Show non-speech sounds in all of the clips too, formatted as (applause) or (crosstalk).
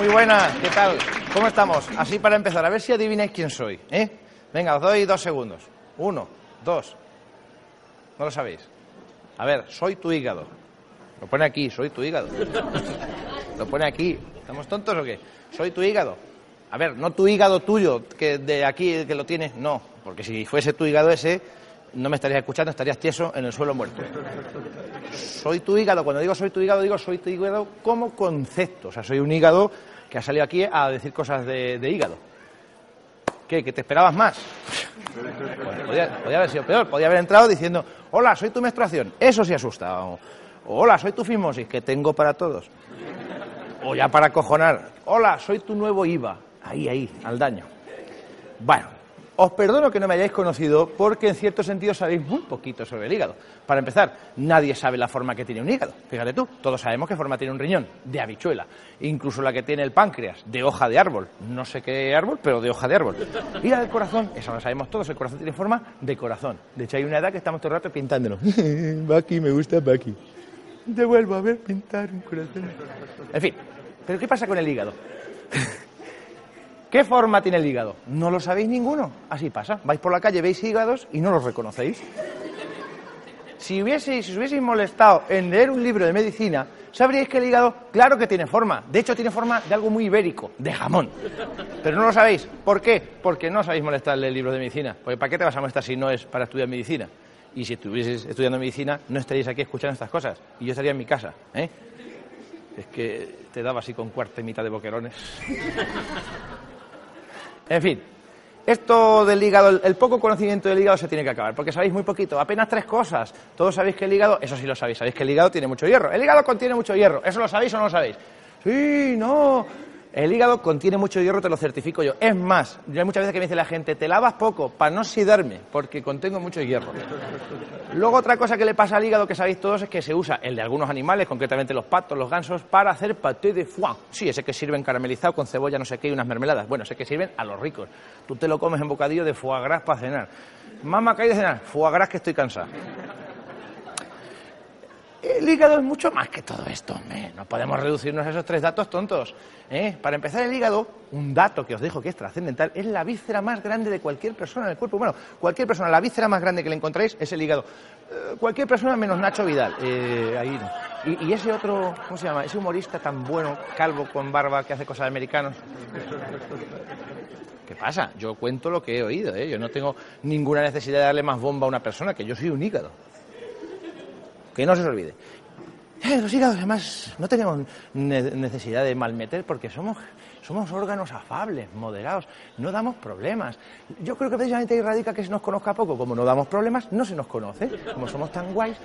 Muy buenas, ¿qué tal? ¿Cómo estamos? Así para empezar, a ver si adivináis quién soy, ¿eh? Venga, os doy dos segundos. Uno, dos. ¿No lo sabéis? A ver, soy tu hígado. Lo pone aquí, soy tu hígado. Lo pone aquí. ¿Estamos tontos o qué? Soy tu hígado. A ver, no tu hígado tuyo, que de aquí que lo tienes, no. Porque si fuese tu hígado ese, no me estarías escuchando, estarías tieso en el suelo muerto. Soy tu hígado. Cuando digo soy tu hígado, digo soy tu hígado como concepto. O sea, soy un hígado que ha salido aquí a decir cosas de, hígado. ¿Qué? ¿Que te esperabas más? Podía, podía haber sido peor. Podía haber entrado diciendo, hola, soy tu menstruación. Eso sí asusta. O, hola, soy tu fimosis, que tengo para todos. O ya para cojonar, hola, soy tu nuevo IVA. Ahí, ahí, al daño. Bueno, os perdono que no me hayáis conocido porque en cierto sentido sabéis muy poquito sobre el hígado. Para empezar, nadie sabe la forma que tiene un hígado. Fíjate tú, todos sabemos qué forma tiene un riñón, de habichuela. Incluso la que tiene el páncreas, de hoja de árbol. No sé qué árbol, pero de hoja de árbol. Y la del corazón, eso lo sabemos todos, el corazón tiene forma de corazón. De hecho, hay una edad que estamos todo el rato pintándolo. (laughs) Baki, me gusta Baki. Te vuelvo a ver pintar un corazón. En fin, ¿pero qué pasa con el hígado? (laughs) ¿Qué forma tiene el hígado? No lo sabéis ninguno. Así pasa. Vais por la calle, veis hígados y no los reconocéis. Si, hubieseis, os hubieseis molestado en leer un libro de medicina, sabríais que el hígado, claro que tiene forma. De hecho, tiene forma de algo muy ibérico, de jamón. Pero no lo sabéis. ¿Por qué? Porque no sabéis molestar en leer libros de medicina. Porque ¿para qué te vas a molestar si no es para estudiar medicina? Y si estuvieses estudiando medicina, no estaríais aquí escuchando estas cosas. Y yo estaría en mi casa. ¿eh? Es que te daba así con cuarta y mitad de boquerones. En fin, esto del hígado, el, poco conocimiento del hígado se tiene que acabar, porque sabéis muy poquito, apenas tres cosas. Todos sabéis que el hígado, eso sí lo sabéis, sabéis que el hígado tiene mucho hierro. El hígado contiene mucho hierro, ¿eso lo sabéis o no lo sabéis? Sí, no. El hígado contiene mucho hierro, te lo certifico yo. Es más, yo hay muchas veces que me dice la gente, te lavas poco para no sidarme, porque contengo mucho hierro. Luego otra cosa que le pasa al hígado que sabéis todos es que se usa el de algunos animales, concretamente los patos, los gansos, para hacer paté de foie. Sí, ese que sirven caramelizado con cebolla, no sé qué, y unas mermeladas. Bueno, ese que sirven a los ricos. Tú te lo comes en bocadillo de foie gras para cenar. Mamá, ¿qué hay de cenar? Foie gras que estoy cansado. El hígado es mucho más que todo esto, hombre. No podemos reducirnos a esos tres datos tontos. ¿eh? Para empezar, el hígado, un dato que os dejo que es trascendental, es la víscera más grande de cualquier persona en el cuerpo. Bueno, cualquier persona, la víscera más grande que le encontráis es el hígado. Eh, cualquier persona menos Nacho Vidal. Eh, ahí no. Y, y ese otro, ¿cómo se llama? Ese humorista tan bueno, calvo, con barba, que hace cosas de americanos. ¿Qué pasa? Yo cuento lo que he oído, ¿eh? Yo no tengo ninguna necesidad de darle más bomba a una persona, que yo soy un hígado. Que no se os olvide. Eh, los hígados, además, no tenemos ne- necesidad de malmeter porque somos, somos órganos afables, moderados, no damos problemas. Yo creo que precisamente ahí radica que se nos conozca poco. Como no damos problemas, no se nos conoce. Como somos tan guays,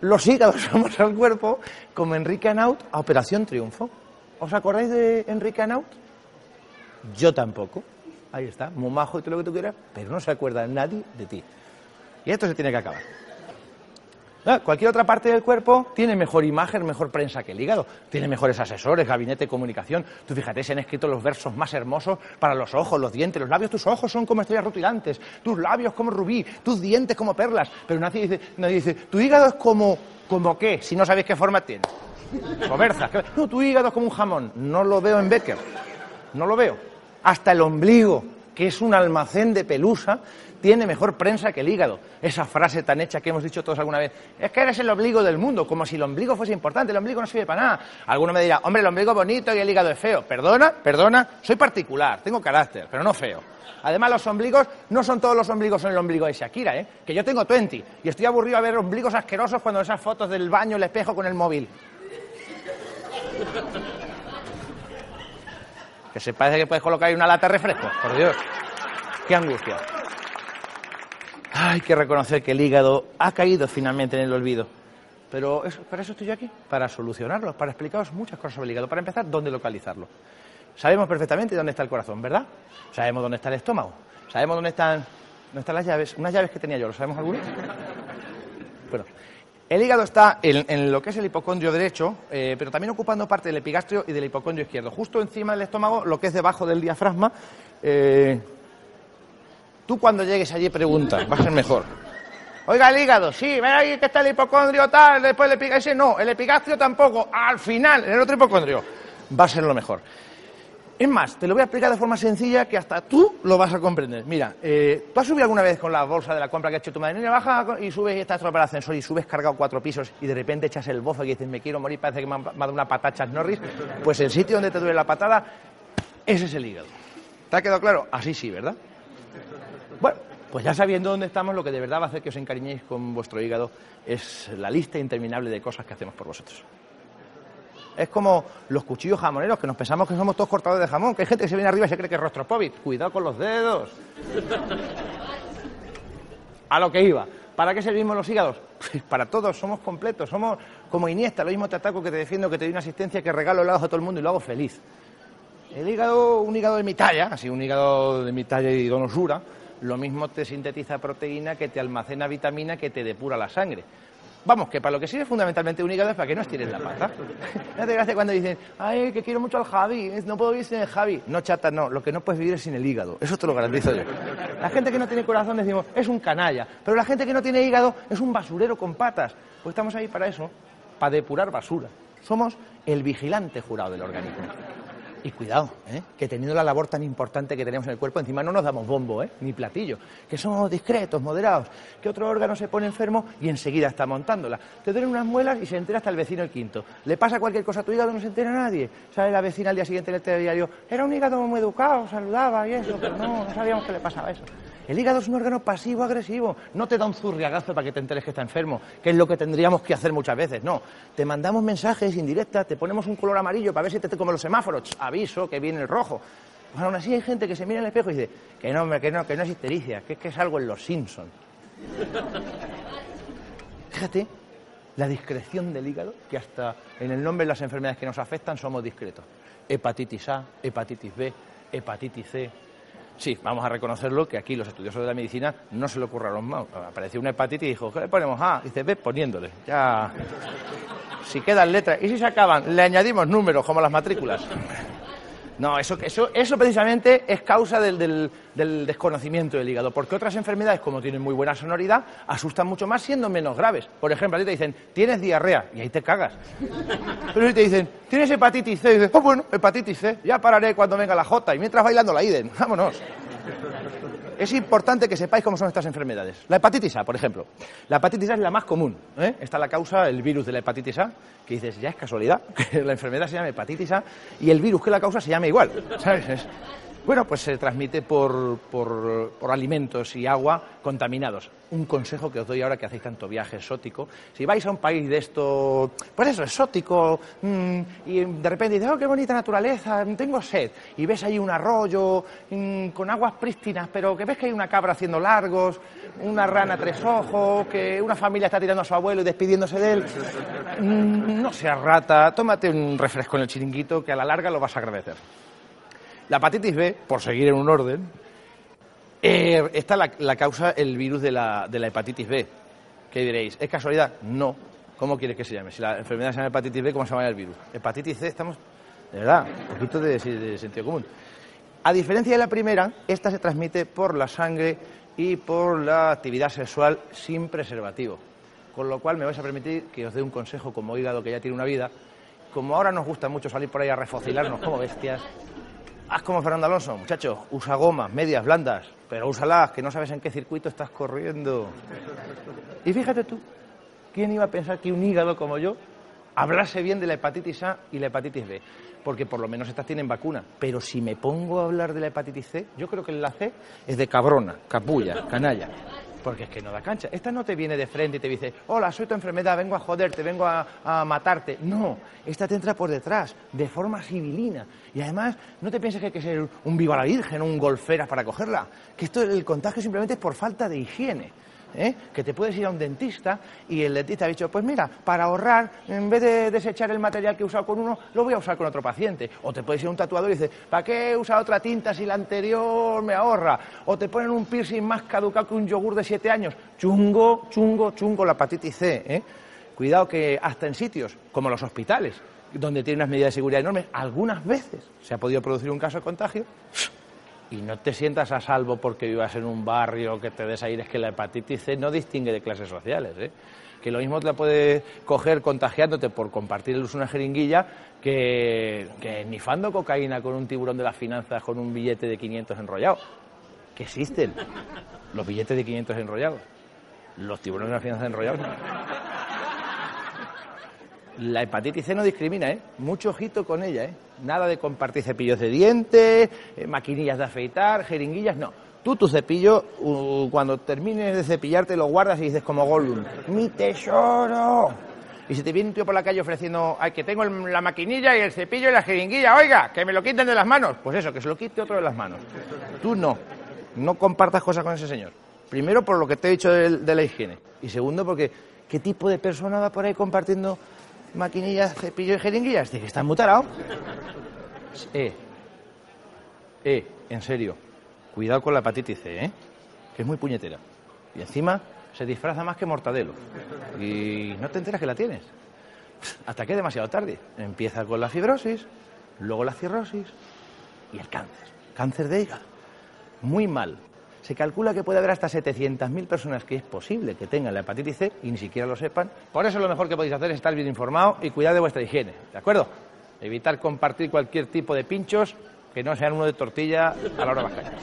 los hígados (laughs) somos al cuerpo como Enrique Anaut a Operación Triunfo. ¿Os acordáis de Enrique Anaut? Yo tampoco. Ahí está, muy majo y todo lo que tú quieras, pero no se acuerda nadie de ti. Y esto se tiene que acabar. Cualquier otra parte del cuerpo tiene mejor imagen, mejor prensa que el hígado. Tiene mejores asesores, gabinete de comunicación. Tú fíjate, se han escrito los versos más hermosos para los ojos, los dientes, los labios. Tus ojos son como estrellas rutilantes, tus labios como rubí, tus dientes como perlas. Pero nadie dice, nadie dice tu hígado es como, ¿como qué? Si no sabéis qué forma tiene. O berzas. ¿qué? No, tu hígado es como un jamón. No lo veo en Becker. No lo veo. Hasta el ombligo, que es un almacén de pelusa, tiene mejor prensa que el hígado. Esa frase tan hecha que hemos dicho todos alguna vez. Es que eres el ombligo del mundo, como si el ombligo fuese importante. El ombligo no sirve para nada. Alguno me dirá, hombre, el ombligo es bonito y el hígado es feo. Perdona, perdona, soy particular, tengo carácter, pero no feo. Además, los ombligos no son todos los ombligos, son el ombligo de Shakira, ¿eh? Que yo tengo 20 y estoy aburrido a ver ombligos asquerosos cuando esas fotos del baño, el espejo con el móvil. Que se parece que puedes colocar ahí una lata de refresco, por Dios. Qué angustia. Hay que reconocer que el hígado ha caído finalmente en el olvido. Pero eso, para eso estoy yo aquí, para solucionarlo, para explicaros muchas cosas sobre el hígado. Para empezar, dónde localizarlo. Sabemos perfectamente dónde está el corazón, ¿verdad? Sabemos dónde está el estómago. Sabemos dónde están, dónde están las llaves. Unas llaves que tenía yo, ¿lo sabemos algunos? Bueno, el hígado está en, lo que es el hipocondrio derecho, eh, pero también ocupando parte del epigastrio y del hipocondrio izquierdo. Justo encima del estómago, lo que es debajo del diafragma. Eh, tú cuando llegues allí preguntas, va a ser mejor. Oiga, el hígado, sí, ven ahí que está el hipocondrio tal, después el epigastrio, no, el epigastrio tampoco, al final, el otro hipocondrio. Va a ser lo mejor. Es más, te lo voy a explicar de forma sencilla que hasta tú lo vas a comprender. Mira, eh, ¿tú has subido alguna vez con la bolsa de la compra que ha hecho tu madre? Niña, baja y subes y estás para el ascensor y subes cargado cuatro pisos y de repente echas el bozo y dices, me quiero morir, parece que me ha dado una patacha Norris. Pues el sitio donde te duele la patada, ese es el hígado. ¿Te ha quedado claro? Así sí, ¿verdad? Bueno, pues ya sabiendo dónde estamos, lo que de verdad va a hacer que os encariñéis con vuestro hígado es la lista interminable de cosas que hacemos por vosotros. Es como los cuchillos jamoneros, que nos pensamos que somos todos cortados de jamón, que hay gente que se viene arriba y se cree que es rostropóvit. Cuidado con los dedos. A lo que iba. ¿Para qué servimos los hígados? Pues para todos, somos completos, somos como Iniesta, lo mismo te ataco que te defiendo, que te doy una asistencia, que regalo helados a todo el mundo y lo hago feliz. El hígado, un hígado de mi talla, así un hígado de mi talla y donosura, lo mismo te sintetiza proteína, que te almacena vitamina, que te depura la sangre. Vamos, que para lo que sirve fundamentalmente un hígado es para que no estires la pata. (laughs) No te gracia cuando dicen, ay, que quiero mucho al Javi, no puedo vivir sin el Javi. No, chata, no, lo que no puedes vivir es sin el hígado. Eso te lo garantizo yo. La gente que no tiene corazón decimos, es un canalla. Pero la gente que no tiene hígado es un basurero con patas. Pues estamos ahí para eso, para depurar basura. Somos el vigilante jurado del organismo. Y cuidado, ¿eh? que teniendo la labor tan importante que tenemos en el cuerpo, encima no nos damos bombo, ¿eh? ni platillo, que somos discretos, moderados, que otro órgano se pone enfermo y enseguida está montándola. Te duelen unas muelas y se entera hasta el vecino el quinto. Le pasa cualquier cosa a tu hígado no se entera nadie. Sale la vecina al día siguiente en el telediario, era un hígado muy educado, saludaba y eso, pero no, no sabíamos que le pasaba eso. El hígado es un órgano pasivo-agresivo. No te da un zurriagazo para que te enteres que está enfermo, que es lo que tendríamos que hacer muchas veces. No. Te mandamos mensajes indirectas, te ponemos un color amarillo para ver si te, te como los semáforos. Aviso que viene el rojo. Pues aún así hay gente que se mira en el espejo y dice que no, que no, que no es histericia, que es que es algo en los Simpsons. (laughs) Fíjate la discreción del hígado, que hasta en el nombre de las enfermedades que nos afectan somos discretos. Hepatitis A, hepatitis B, hepatitis C, Sí, vamos a reconocerlo que aquí los estudiosos de la medicina no se le ocurrieron más. Apareció una hepatitis y dijo, ¿qué le ponemos A? Y dice, ve poniéndole. Ya. Si quedan letras. Y si se acaban, le añadimos números como las matrículas. No, eso, eso, eso precisamente es causa del, desconocimiento del hígado, porque otras enfermedades, como tienen muy buena sonoridad, asustan mucho más siendo menos graves. Por ejemplo, a ti te dicen, tienes diarrea, y ahí te cagas. Pero si te dicen, tienes hepatitis C, y dices, oh, bueno, hepatitis C, ya pararé cuando venga la J, y mientras bailando la IDEN, vámonos es importante que sepáis cómo son estas enfermedades. La hepatitis A, por ejemplo. La hepatitis A es la más común. ¿eh? Esta es la causa, el virus de la hepatitis A, que dices, ya es casualidad, (laughs) que la enfermedad se llama hepatitis A y el virus que la causa se llama igual. ¿Sabes? Bueno, pues se transmite por, por, alimentos y agua contaminados. Un consejo que os doy ahora que hacéis tanto viaje exótico. Si vais a un país de esto, pues eso, exótico, mm, y de repente dices, oh, qué bonita naturaleza, tengo sed, y ves ahí un arroyo mm, con aguas prístinas, pero que ves que hay una cabra haciendo largos, una rana tres ojos, que una familia está tirando a su abuelo y despidiéndose de él. Mm, no seas rata, tómate un refresco en el chiringuito que a la larga lo vas a agradecer. La hepatitis B, por seguir en un orden, eh, esta la, causa el virus de la, de la hepatitis B. ¿Qué diréis? ¿Es casualidad? No. ¿Cómo quieres que se llame? Si la enfermedad se llama hepatitis B, ¿cómo se llama el virus? Hepatitis C, estamos. De verdad, poquito de, de sentido común. A diferencia de la primera, esta se transmite por la sangre y por la actividad sexual sin preservativo. Con lo cual me vais a permitir que os dé un consejo como hígado que ya tiene una vida. Como ahora nos gusta mucho salir por ahí a refocilarnos como bestias, Haz como Fernando Alonso, muchacho, usa gomas, medias, blandas, pero úsalas, que no sabes en qué circuito estás corriendo. Y fíjate tú, ¿quién iba a pensar que un hígado como yo hablase bien de la hepatitis A y la hepatitis B? Porque por lo menos estas tienen vacuna. Pero si me pongo a hablar de la hepatitis C, yo creo que la C es de cabrona, capulla, canalla. Porque es que no da cancha. Esta no te viene de frente y te dice, hola, soy tu enfermedad, vengo a joderte, vengo a, matarte. No, esta te entra por detrás, de forma civilina. Y además, no te pienses que hay que ser un viva la virgen, un golfera para cogerla. Que esto, el contagio simplemente es por falta de higiene. ¿Eh? que te puedes ir a un dentista y el dentista ha dicho, pues mira, para ahorrar, en vez de desechar el material que he usado con uno, lo voy a usar con otro paciente. O te puedes ir a un tatuador y dices, ¿para qué usado otra tinta si la anterior me ahorra? O te ponen un piercing más caducado que un yogur de siete años. Chungo, chungo, chungo la hepatitis C. ¿eh? Cuidado que hasta en sitios como los hospitales, donde tienen unas medidas de seguridad enormes, algunas veces se ha podido producir un caso de contagio y no te sientas a salvo porque vivas en un barrio que te des aires que la hepatitis C no distingue de clases sociales. ¿eh? Que lo mismo te la puedes coger contagiándote por compartir el uso de una jeringuilla que, que nifando cocaína con un tiburón de las finanzas con un billete de 500 enrollado. Que existen los billetes de 500 enrollados. Los tiburones de las finanzas enrollados. La hepatitis C no discrimina, ¿eh? Mucho ojito con ella, ¿eh? Nada de compartir cepillos de dientes, eh, maquinillas de afeitar, jeringuillas, no. Tú tu cepillo, cuando termines de cepillarte, lo guardas y dices como Gollum, ¡mi tesoro! Y si te viene un tío por la calle ofreciendo, ay, que tengo la maquinilla y el cepillo y la jeringuilla, oiga, que me lo quiten de las manos. Pues eso, que se lo quite otro de las manos. Tú no. No compartas cosas con ese señor. Primero, por lo que te he dicho de la higiene. Y segundo, porque ¿qué tipo de persona va por ahí compartiendo maquinillas, cepillo y jeringuillas? Dice que está mutarado. Eh, eh, en serio, cuidado con la hepatitis C, ¿eh? Que es muy puñetera. Y encima se disfraza más que mortadelo. Y no te enteras que la tienes. Hasta que es demasiado tarde. Empieza con la fibrosis, luego la cirrosis y el cáncer. Cáncer de hígado. Muy mal. Se calcula que puede haber hasta 700.000 personas que es posible que tengan la hepatitis C y ni siquiera lo sepan. Por eso lo mejor que podéis hacer es estar bien informado y cuidar de vuestra higiene. ¿De acuerdo? Evitar compartir cualquier tipo de pinchos que no sean uno de tortilla a la hora de las cañas.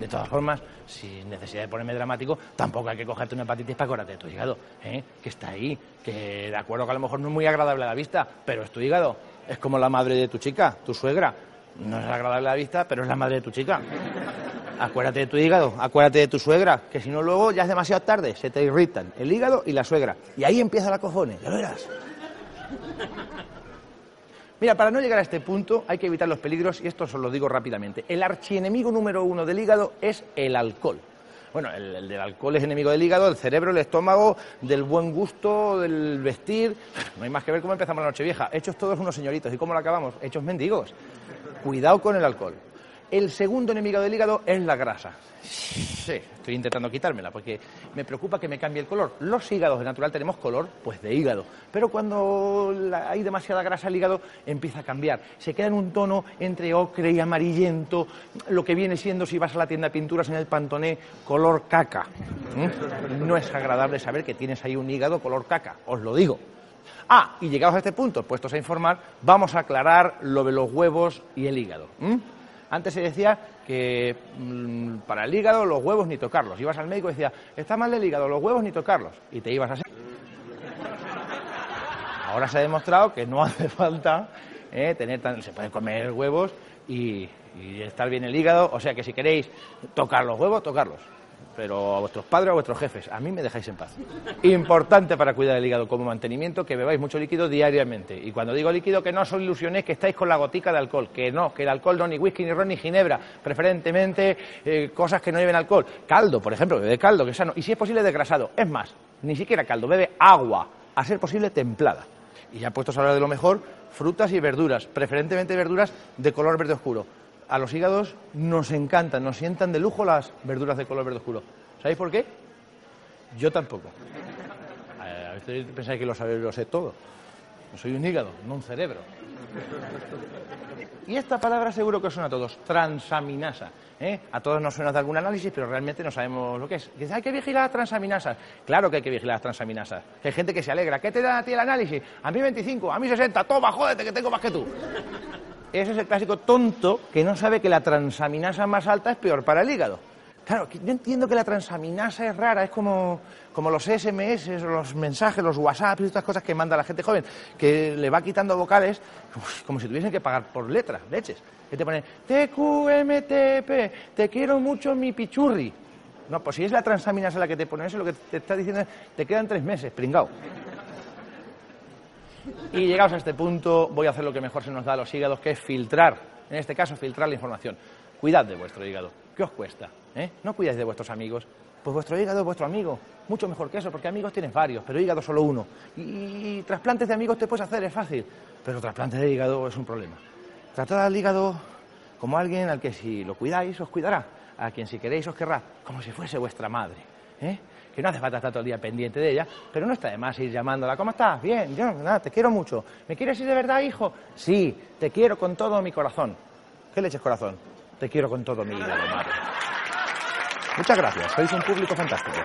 De todas formas, sin necesidad de ponerme dramático, tampoco hay que cogerte una hepatitis para curarte de tu hígado, ¿eh? que está ahí, que de acuerdo que a lo mejor no es muy agradable a la vista, pero es tu hígado. Es como la madre de tu chica, tu suegra. No es agradable a la vista, pero es la madre de tu chica. Acuérdate de tu hígado, acuérdate de tu suegra, que si no luego ya es demasiado tarde, se te irritan el hígado y la suegra. Y ahí empieza la cojones, ya lo verás. Mira, para no llegar a este punto hay que evitar los peligros y esto os lo digo rápidamente. El archienemigo número uno del hígado es el alcohol. Bueno, el, el del alcohol es enemigo del hígado, del cerebro, del estómago, del buen gusto, del vestir. No hay más que ver cómo empezamos la noche vieja. Hechos todos unos señoritos. ¿Y cómo lo acabamos? Hechos mendigos. Cuidado con el alcohol. El segundo enemigo del hígado es la grasa. Sí, estoy intentando quitármela porque me preocupa que me cambie el color. Los hígados de natural tenemos color, pues de hígado. Pero cuando hay demasiada grasa el hígado empieza a cambiar. Se queda en un tono entre ocre y amarillento, lo que viene siendo si vas a la tienda de pinturas en el pantoné, color caca. ¿Mm? No es agradable saber que tienes ahí un hígado color caca, os lo digo. Ah, y llegados a este punto, puestos a informar, vamos a aclarar lo de los huevos y el hígado. ¿m? Antes se decía que mm, para el hígado los huevos ni tocarlos. Ibas al médico y decía, está mal el hígado, los huevos ni tocarlos. Y te ibas así. Ahora se ha demostrado que no (laughs) hace falta eh, tener tan, se pueden comer huevos y estar bien el hígado. O sea que si queréis tocar los huevos, tocarlos. Pero a vuestros padres o a vuestros jefes, a mí me dejáis en paz. Importante para cuidar el hígado como mantenimiento que bebáis mucho líquido diariamente. Y cuando digo líquido, que no son ilusiones que estáis con la gotica de alcohol. Que no, que el alcohol no, ni whisky, ni ron, ni ginebra. Preferentemente eh, cosas que no lleven alcohol. Caldo, por ejemplo, bebe caldo, que es sano. Y si es posible, desgrasado. Es más, ni siquiera caldo, bebe agua. A ser posible, templada. Y ya puestos a hablar de lo mejor, frutas y verduras, preferentemente verduras de color verde oscuro. A los hígados nos encantan, nos sientan de lujo las verduras de color verde oscuro. ¿Sabéis por qué? Yo tampoco. Eh, A veces pensáis que lo sabéis, lo sé todo. Yo soy un hígado, no un cerebro. Y esta palabra seguro que suena a todos, transaminasa. ¿eh? A todos nos suena de algún análisis, pero realmente no sabemos lo que es. Dice, hay que vigilar las transaminasas. Claro que hay que vigilar las transaminasas. Hay gente que se alegra. ¿Qué te da a ti el análisis? A mí 25, a mí 60. Toma, jódete, que tengo más que tú. Ese es el clásico tonto que no sabe que la transaminasa más alta es peor para el hígado. Claro, yo entiendo que la transaminasa es rara, es como, como los SMS, los mensajes, los WhatsApp y estas cosas que manda la gente joven, que le va quitando vocales como si tuviesen que pagar por letras, leches. Que te ponen TQMTP, te quiero mucho mi pichurri. No, pues si es la transaminasa la que te pone eso, lo que te está diciendo es, te quedan tres meses, pringao. Y llegados a este punto, voy a hacer lo que mejor se nos da a los hígados, que es filtrar, en este caso, filtrar la información. Cuidad de vuestro hígado. ¿Qué os cuesta? ¿Eh? No cuidáis de vuestros amigos. Pues vuestro hígado es vuestro amigo. Mucho mejor que eso, porque amigos tienes varios, pero hígado solo uno. Y, trasplantes de amigos te puedes hacer, es fácil. Pero trasplantes de hígado es un problema. Tratad al hígado como alguien al que si lo cuidáis, os cuidará. A quien si queréis os querrá, como si fuese vuestra madre. ¿eh? Que no hace falta estar todo el día pendiente de ella, pero no está de más ir llamándola. ¿Cómo estás? Bien, yo, nada, te quiero mucho. ¿Me quieres ir de verdad, hijo? Sí, te quiero con todo mi corazón. ¿Qué leches corazón? Te quiero con todo mi hígado, madre. Muchas gracias, sois un público fantástico.